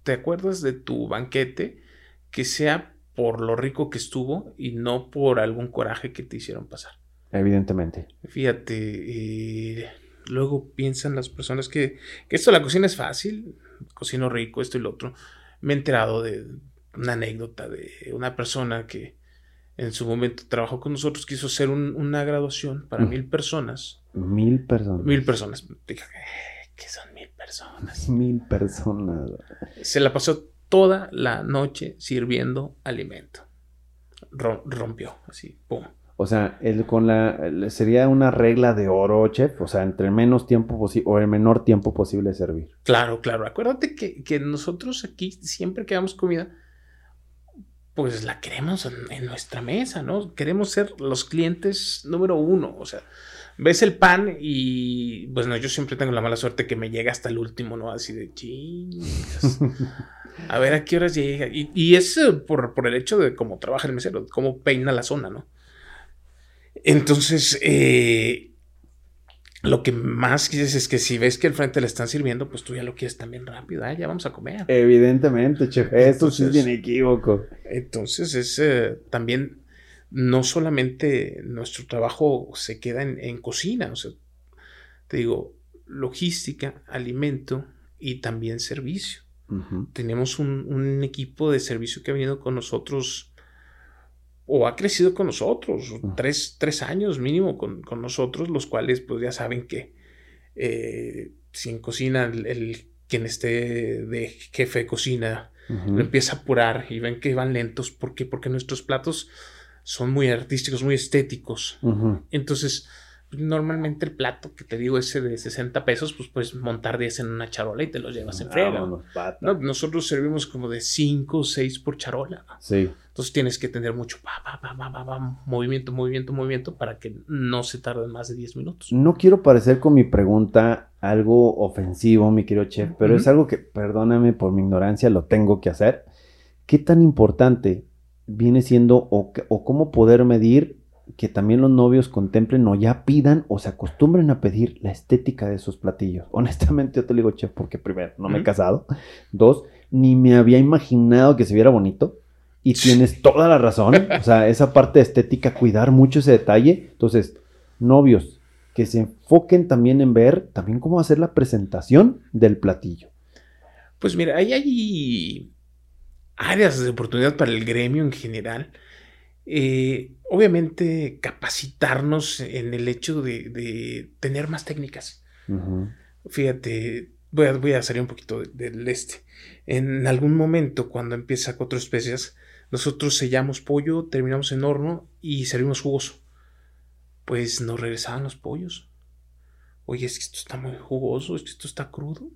te acuerdas de tu banquete, que sea por lo rico que estuvo y no por algún coraje que te hicieron pasar. Evidentemente. Fíjate, eh, luego piensan las personas que, que esto de la cocina es fácil, cocino rico, esto y lo otro. Me he enterado de una anécdota de una persona que en su momento trabajó con nosotros, quiso hacer un- una graduación para Mm. mil personas. Mil personas. Mil personas. Dije, "Eh, ¿qué son mil personas? Mil personas. Se la pasó toda la noche sirviendo alimento. Ro- rompió, así, pum. O sea, el, con la, sería una regla de oro, chef. O sea, entre menos tiempo posible o el menor tiempo posible servir. Claro, claro. Acuérdate que, que nosotros aquí, siempre que damos comida, pues la queremos en, en nuestra mesa, ¿no? Queremos ser los clientes número uno. O sea, ves el pan y, pues no, yo siempre tengo la mala suerte que me llega hasta el último, ¿no? Así de chingas. A ver a qué horas llega. Y, y es eh, por, por el hecho de cómo trabaja el mesero, cómo peina la zona, ¿no? Entonces, eh, lo que más quieres es que si ves que al frente le están sirviendo, pues tú ya lo quieres también rápido, ah, ya vamos a comer. Evidentemente, chef. Esto sí es Entonces- bien equívoco. Entonces, es eh, también no solamente nuestro trabajo se queda en, en cocina, o sea, te digo, logística, alimento y también servicio. Tenemos un, un equipo de servicio que ha venido con nosotros o ha crecido con nosotros, tres, tres años mínimo con, con nosotros, los cuales pues ya saben que eh, si en cocina el, el quien esté de jefe de cocina lo empieza a apurar y ven que van lentos, ¿por qué? Porque nuestros platos son muy artísticos, muy estéticos. Entonces, normalmente el plato que te digo ese de 60 pesos, pues puedes montar 10 en una charola y te los llevas en. Vámonos. No, nosotros servimos como de 5 o 6 por charola. Sí. Entonces tienes que tener mucho pa, pa, pa, movimiento, movimiento, movimiento para que no se tarden más de 10 minutos. No quiero parecer con mi pregunta algo ofensivo, mi querido chef, pero es algo que, perdóname por mi ignorancia, lo tengo que hacer. ¿Qué tan importante viene siendo o, cómo poder medir que también los novios contemplen o ya pidan o se acostumbren a pedir la estética de esos platillos? Honestamente, yo te lo digo, chef, porque primero, no me he casado. Dos, ni me había imaginado que se viera bonito. Y tienes toda la razón. O sea, esa parte estética, cuidar mucho ese detalle. Entonces, novios, que se enfoquen también en ver también cómo hacer la presentación del platillo. Pues mira, ahí hay áreas de oportunidad para el gremio en general. Eh, obviamente capacitarnos en el hecho de, tener más técnicas. Fíjate, voy a, voy a, salir un poquito del este. En algún momento, cuando empieza cuatro especias, nosotros sellamos pollo, terminamos en horno y servimos jugoso. Pues nos regresaban los pollos. Oye, es que esto está muy jugoso, es que esto está crudo.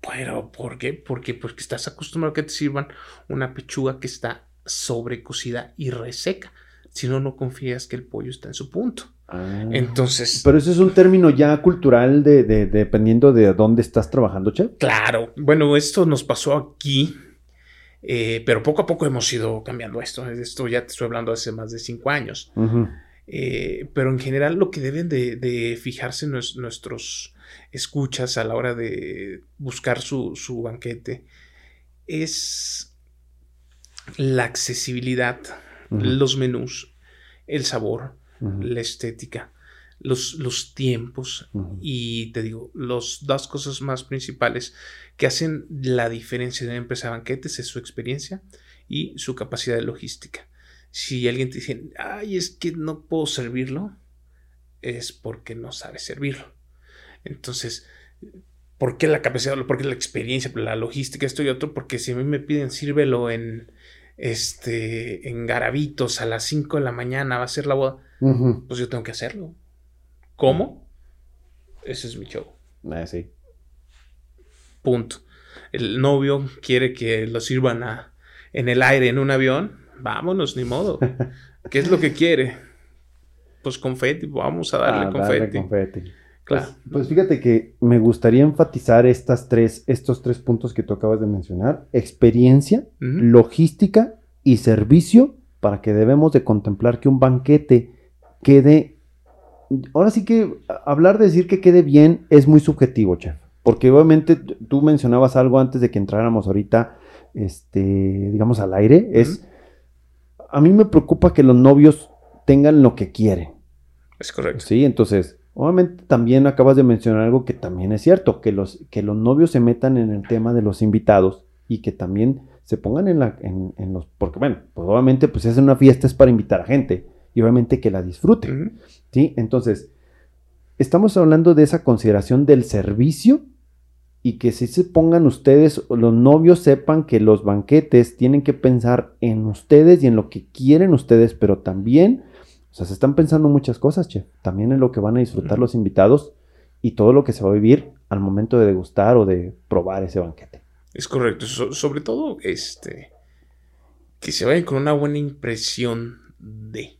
Pero, ¿por qué? Porque, porque estás acostumbrado a que te sirvan una pechuga que está sobrecocida y reseca. Si no, no confías que el pollo está en su punto. Ah. Entonces. Pero eso es un término ya cultural de, dependiendo de dónde estás trabajando, Che. Claro. Bueno, esto nos pasó aquí. Eh, pero poco a poco hemos ido cambiando esto. Esto ya te estoy hablando hace más de cinco años. Eh, pero en general lo que deben de, fijarse nuestros escuchas a la hora de buscar su, banquete es la accesibilidad, los menús, el sabor, la estética, los, los tiempos y te digo, las dos cosas más principales que hacen la diferencia de una empresa de banquetes es su experiencia y su capacidad de logística. Si alguien te dice, ay, es que no puedo servirlo, es porque no sabe servirlo. Entonces, ¿por qué la capacidad, por qué la experiencia, la logística, esto y otro? Porque si a mí me piden sírvelo en, este, en Garavitos a las 5 de la mañana, va a ser la boda, pues yo tengo que hacerlo. ¿Cómo? Ese es mi show. Ah, sí. Punto. El novio quiere que lo sirvan a, en el aire en un avión vámonos, ni modo. ¿Qué es lo que quiere? Pues confeti, vamos a darle confeti. Claro. Pues, pues, fíjate que me gustaría enfatizar estas tres, estos tres puntos que tú acabas de mencionar: experiencia, logística y servicio, para que debemos de contemplar que un banquete quede. Ahora sí que hablar de decir que quede bien es muy subjetivo, chef. Porque obviamente tú mencionabas algo antes de que entráramos ahorita, este, digamos, al aire, es a mí me preocupa que los novios tengan lo que quieren. Es correcto. Sí, entonces, obviamente también acabas de mencionar algo que también es cierto, que los, que los novios se metan en el tema de los invitados y que también se pongan en, la, en, los... Porque bueno, pues obviamente pues si hacen una fiesta es para invitar a gente y obviamente que la disfruten. ¿Sí? Entonces, estamos hablando de esa consideración del servicio y que si se pongan ustedes, los novios sepan que los banquetes tienen que pensar en ustedes y en lo que quieren ustedes, pero también, o sea, se están pensando muchas cosas, che, también en lo que van a disfrutar los invitados y todo lo que se va a vivir al momento de degustar o de probar ese banquete. Es correcto, sobre todo, este, que se vayan con una buena impresión de...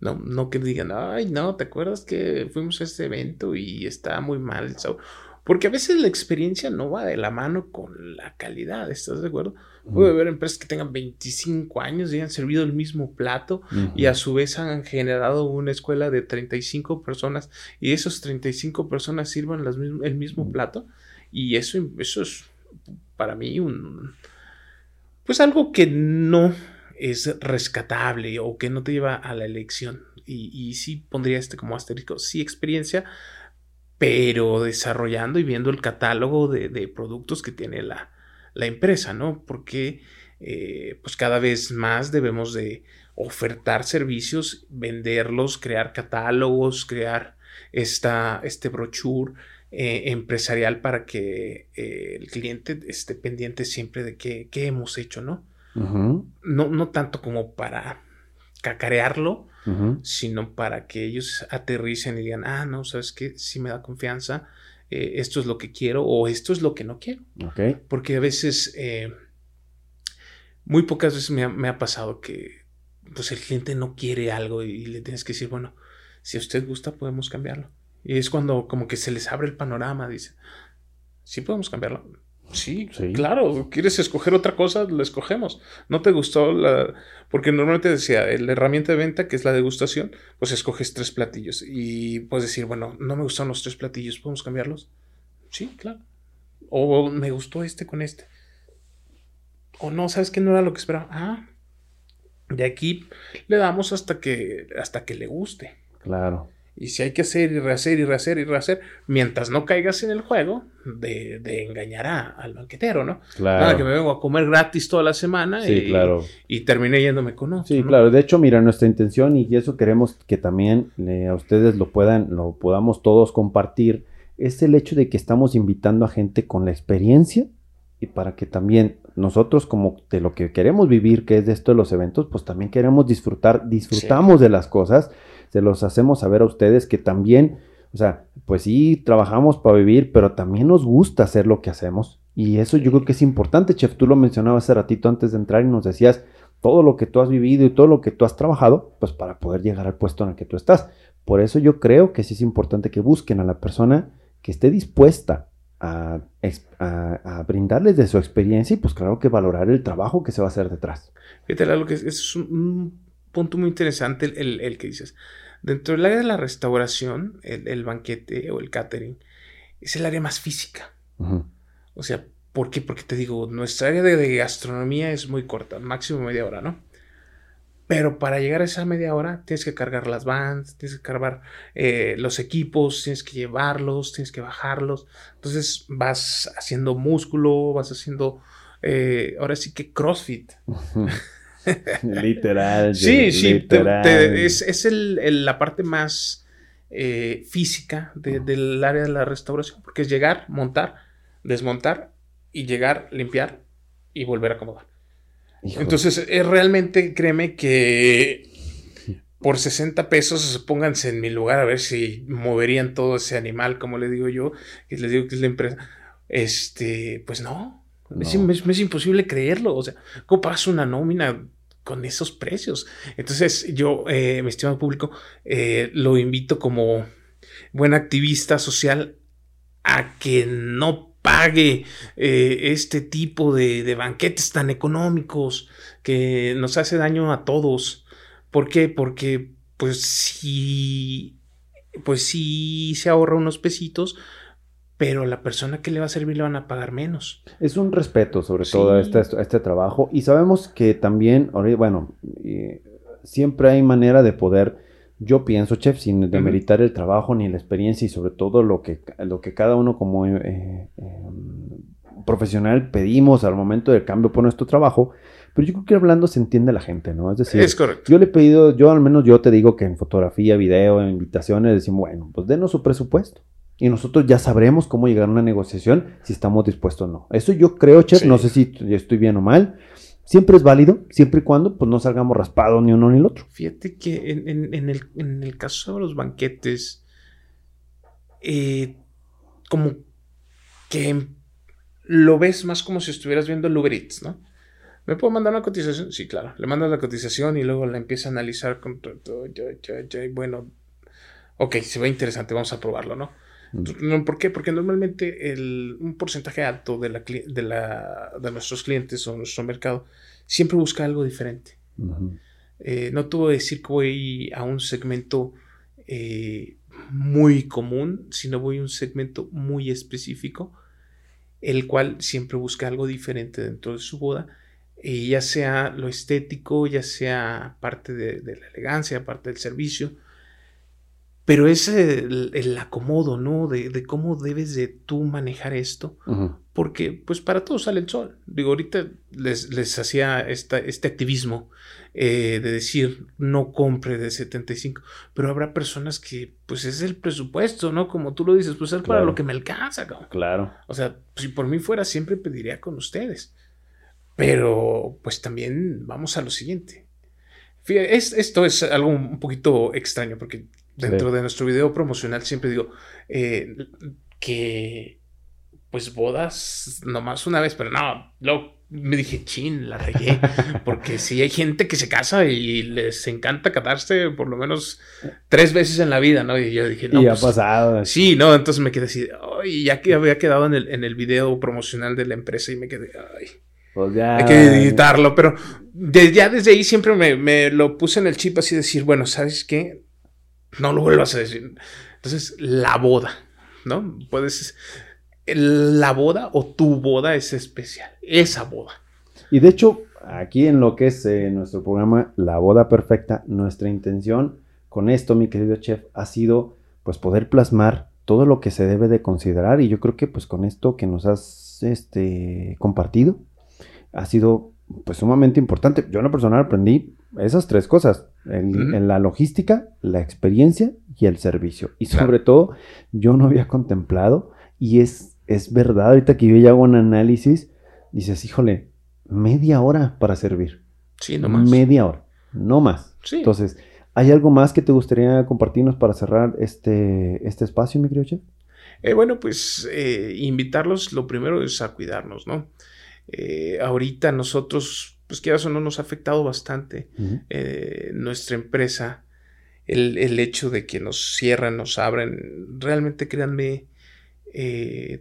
No, no que digan, ay, no, ¿te acuerdas que fuimos a este evento y está muy mal el sabor? Porque a veces la experiencia no va de la mano con la calidad, ¿estás de acuerdo? Puede haber empresas que tengan 25 años y hayan servido el mismo plato y a su vez han generado una escuela de 35 personas y esas 35 personas sirvan el mismo plato. Y eso, eso es para mí un... Pues algo que no es rescatable o que no te lleva a la elección. Y, y sí pondría este como asterisco. Sí, experiencia, pero desarrollando y viendo el catálogo de, productos que tiene la, empresa, ¿no? Porque eh, pues cada vez más debemos de ofertar servicios, venderlos, crear catálogos, crear esta, este brochure eh, empresarial para que eh, el cliente esté pendiente siempre de qué, hemos hecho, ¿no? ¿no? No tanto como para cacarearlo, sino para que ellos aterricen y digan, ah, no, sabes qué, si me da confianza, eh, esto es lo que quiero o esto es lo que no quiero. Porque a veces, eh, muy pocas veces me ha, pasado que pues el cliente no quiere algo y, le tienes que decir, bueno, si a usted gusta podemos cambiarlo. Y es cuando como que se les abre el panorama, dice, sí podemos cambiarlo. Sí, claro. ¿Quieres escoger otra cosa? Lo escogemos. ¿No te gustó la...? Porque normalmente decía, la herramienta de venta, que es la degustación, pues escoges tres platillos. Y puedes decir, bueno, no me gustan los tres platillos, ¿podemos cambiarlos? Sí, claro. O me gustó este con este. O no, ¿sabes qué? No era lo que esperaba. Ah, de aquí le damos hasta que, hasta que le guste. Claro. Y si hay que hacer y rehacer y rehacer y rehacer, mientras no caigas en el juego de, de engañar al banquetero, ¿no? Claro. Nada, que me vengo a comer gratis toda la semana Sí, y, claro. y terminé yéndome con otro. Sí, ¿no? claro. De hecho, mira, nuestra intención y eso queremos que también eh, a ustedes lo puedan, lo podamos todos compartir, es el hecho de que estamos invitando a gente con la experiencia y para que también nosotros como de lo que queremos vivir, que es de esto de los eventos, pues también queremos disfrutar, disfrutamos de las cosas, se los hacemos saber a ustedes que también, o sea, pues sí, trabajamos para vivir, pero también nos gusta hacer lo que hacemos. Y eso yo creo que es importante, Chef, tú lo mencionabas hace ratito antes de entrar y nos decías todo lo que tú has vivido y todo lo que tú has trabajado, pues para poder llegar al puesto en el que tú estás. Por eso yo creo que sí es importante que busquen a la persona que esté dispuesta a, a- a brindarles de su experiencia y pues claro que valorar el trabajo que se va a hacer detrás. Fíjate, Lalo, que es, es un punto muy interesante el, el- el que dices. Dentro del área de la restauración, el, el banquete o el catering es el área más física. O sea, ¿por qué? Porque te digo, nuestra área de, de gastronomía es muy corta, máximo media hora, ¿no? Pero para llegar a esa media hora tienes que cargar las vans, tienes que cargar eh, los equipos, tienes que llevarlos, tienes que bajarlos. Entonces vas haciendo músculo, vas haciendo, eh, ahora sí que CrossFit. literal. Sí, sí, te- literal. te- es, es el- el- la parte más eh, física de- del área de la restauración, porque es llegar, montar, desmontar y llegar, limpiar y volver a acomodar. Entonces, es realmente, créeme que por 60 pesos, pónganse en mi lugar a ver si moverían todo ese animal, como le digo yo, y les digo que es la empresa. Este, pues no, Es, No. es- es imposible creerlo. O sea, ¿cómo pagas una nómina con esos precios? Entonces, yo, eh, mi estimado público, eh, lo invito como buen activista social a que no pague eh, este tipo de, banquetes tan económicos que nos hace daño a todos. ¿Por qué? Porque, pues, sí, pues sí se ahorra unos pesitos, pero la persona que le va a servir le van a pagar menos. Es un respeto sobre Sí. todo a este, a este trabajo y sabemos que también, bueno, eh, siempre hay manera de poder, yo pienso, chef, sin demeritar el trabajo ni la experiencia y sobre todo lo que, lo que cada uno como eh, eh, profesional pedimos al momento del cambio por nuestro trabajo, pero yo creo que hablando se entiende la gente, ¿no? Es decir, es correcto. yo le he pedido, yo al menos yo te digo que en fotografía, video, en invitaciones, decimos, bueno, pues denos su presupuesto. Y nosotros ya sabremos cómo llegar a una negociación si estamos dispuestos o no. Eso yo creo, Chef, Sí. no sé si estoy bien o mal. Siempre es válido, siempre y cuando pues no salgamos raspados ni uno ni el otro. Fíjate que en, en- en el, en el caso de los banquetes, eh, como que lo ves más como si estuvieras viendo el Uber Eats, ¿no? ¿Me puedo mandar una cotización? Sí, claro. Le mandas la cotización y luego la empieza a analizar con todo. Ya, ya, ya, y bueno, ok, se ve interesante, vamos a probarlo, ¿no? No, ¿Por qué? Porque normalmente el, un porcentaje alto de, la, de, la, de nuestros clientes o nuestro mercado siempre busca algo diferente. Eh, no te voy a decir que voy a un segmento eh, muy común, sino voy a un segmento muy específico, el cual siempre busca algo diferente dentro de su boda, eh, ya sea lo estético, ya sea parte de, de la elegancia, parte del servicio, pero es el, el acomodo, ¿no? De, de cómo debes de tú manejar esto porque pues para todos sale el sol. Digo, ahorita les, les hacía esta, este activismo eh, de decir no compre de 75, pero habrá personas que pues es el presupuesto, ¿no? Como tú lo dices, pues es para lo que me alcanza, cabrón. Claro. O sea, si por mí fuera siempre pediría con ustedes. Pero pues también vamos a lo siguiente. Fíjate, es, esto es algo un poquito extraño porque dentro Sí. de nuestro video promocional siempre digo eh, que pues bodas nomás una vez, pero no, luego me dije, chin, la regué, porque si hay gente que se casa y les encanta casarse por lo menos tres veces en la vida, ¿no? Y yo dije, no, y ha pues, pasado. Sí, no, entonces me quedé así, ay, ya que había quedado en el, en el video promocional de la empresa y me quedé, ay, Pues ya. hay que editarlo, pero de- ya desde ahí siempre me, me lo puse en el chip así decir, bueno, ¿sabes qué? No lo vuelvas a decir. Entonces, la boda, ¿no? Puedes, la boda o tu boda es especial, esa boda. Y de hecho, aquí en lo que es eh, nuestro programa La Boda Perfecta, nuestra intención, con esto, mi querido chef, ha sido pues poder plasmar todo lo que se debe de considerar y yo creo que pues con esto que nos has este, compartido ha sido pues sumamente importante. Yo en lo personal aprendí esas tres cosas, en la logística, la experiencia y el servicio. Y sobre todo, yo no había contemplado, y es, es verdad, ahorita que yo ya hago un análisis, dices, híjole, media hora para servir. Sí, no más. Media hora, no más. Entonces, ¿hay algo más que te gustaría compartirnos para cerrar este, este espacio, mi querido chef? Eh, bueno, pues eh, invitarlos, lo primero es a cuidarnos, ¿no? Eh, ahorita nosotros, pues que eso no nos ha afectado bastante nuestra empresa, el, el, hecho de que nos cierran, nos abren, realmente créanme,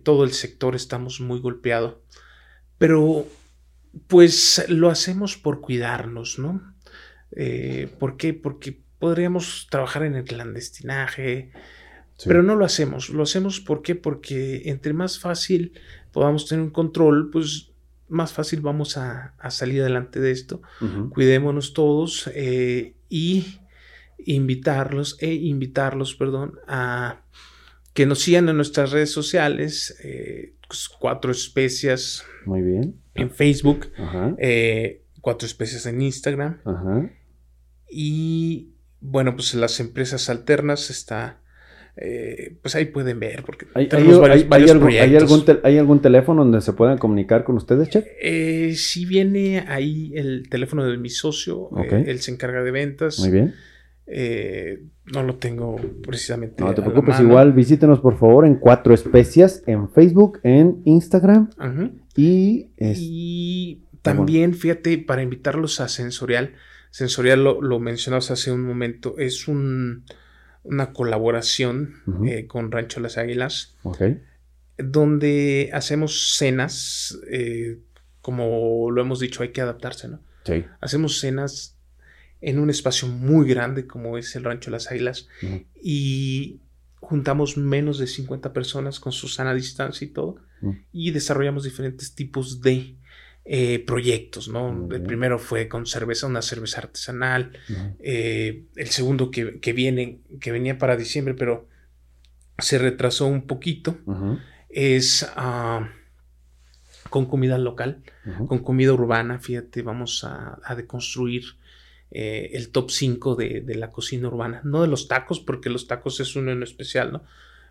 todo el sector estamos muy golpeados, pero pues lo hacemos por cuidarnos, ¿no? ¿Por qué? Porque podríamos trabajar en el clandestinaje, pero no lo hacemos. Lo hacemos ¿por qué? Porque entre más fácil podamos tener un control, pues más fácil vamos a, salir adelante de esto. Cuidémonos todos eh, y invitarlos e invitarlos, perdón, a que nos sigan en nuestras redes sociales, eh, pues, Cuatro Especias. Muy bien. En Facebook, eh, Cuatro Especias en Instagram. Y bueno, pues las empresas alternas está eh, pues ahí pueden ver, porque ¿Hay, tenemos varios, algún, ¿hay, algún teléfono donde se puedan comunicar con ustedes, Chef? Eh, sí viene ahí el teléfono de mi socio, eh, él se encarga de ventas. Muy bien. Eh, no lo tengo precisamente. No te preocupes, igual visítenos por favor en Cuatro Especias, en Facebook, en Instagram. Y, y también, fíjate, para invitarlos a Sensorial, Sensorial lo, lo mencionabas hace un momento, es un una colaboración eh, con Rancho Las Águilas, donde hacemos cenas, eh, como lo hemos dicho, hay que adaptarse, ¿no? Sí. Hacemos cenas en un espacio muy grande como es el Rancho Las Águilas y juntamos menos de 50 personas con su sana distancia y todo y desarrollamos diferentes tipos de eh, proyectos, ¿no? El primero fue con cerveza, una cerveza artesanal. Eh, el segundo que, que, viene, que venía para diciembre, pero se retrasó un poquito, es ah, con comida local, con comida urbana. Fíjate, vamos a, deconstruir eh, el top 5 de, la cocina urbana. No de los tacos, porque los tacos es uno en especial, ¿no?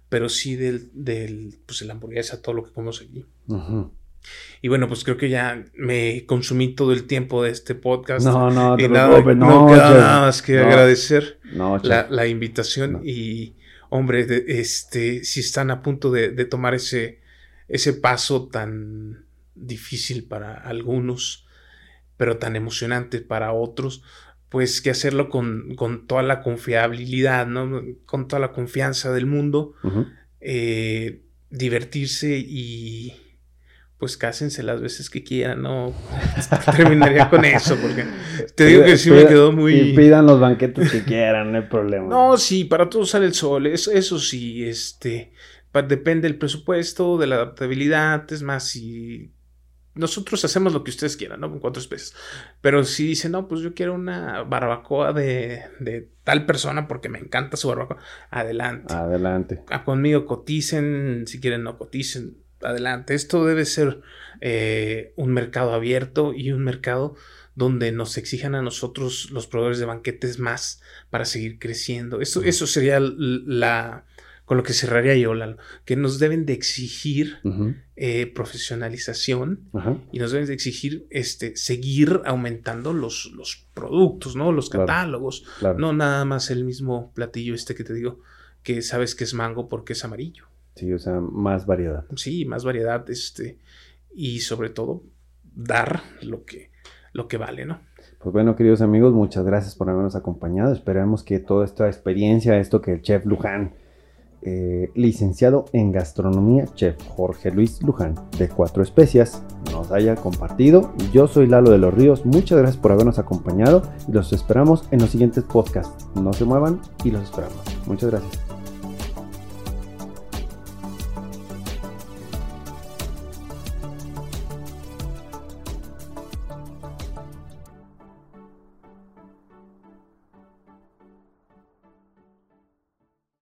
Pero sí del, del pues, la hamburguesa, todo lo que comemos aquí. Y bueno, pues creo que ya me consumí todo el tiempo de este podcast. No, no, nada, no, queda nada más que agradecer la, invitación y, hombre, este, si están a punto de, tomar ese, ese paso tan difícil para algunos, pero tan emocionante para otros, pues que hacerlo con, toda la confiabilidad, ¿no? Con toda la confianza del mundo, eh, divertirse y pues cásense las veces que quieran, no terminaría con eso, porque te digo que sí me quedó muy... Y pidan los banquetes que quieran, no hay problema. No, sí, para todos sale el sol, eso, eso sí, este, depende del presupuesto, de la adaptabilidad, es más, si nosotros hacemos lo que ustedes quieran, ¿no? Con cuatro especies. Pero si dicen, no, pues yo quiero una barbacoa de, de tal persona porque me encanta su barbacoa, adelante. Adelante. A conmigo coticen, si quieren no coticen, adelante. Esto debe ser eh, un mercado abierto y un mercado donde nos exijan a nosotros los proveedores de banquetes más para seguir creciendo. Eso, eso sería la con lo que cerraría yo, que nos deben de exigir eh, profesionalización y nos deben de exigir este, seguir aumentando los, los productos, ¿no? Los catálogos. No nada más el mismo platillo este que te digo, que sabes que es mango porque es amarillo. Sí, o sea, más variedad. Sí, más variedad, este, y sobre todo dar lo que, lo que vale, ¿no? Pues bueno, queridos amigos, muchas gracias por habernos acompañado. Esperemos que toda esta experiencia, esto que el chef Luján, eh, licenciado en gastronomía, chef Jorge Luis Luján, de Cuatro Especias, nos haya compartido. Yo soy Lalo de los Ríos, muchas gracias por habernos acompañado y los esperamos en los siguientes podcasts. No se muevan y los esperamos. Muchas gracias.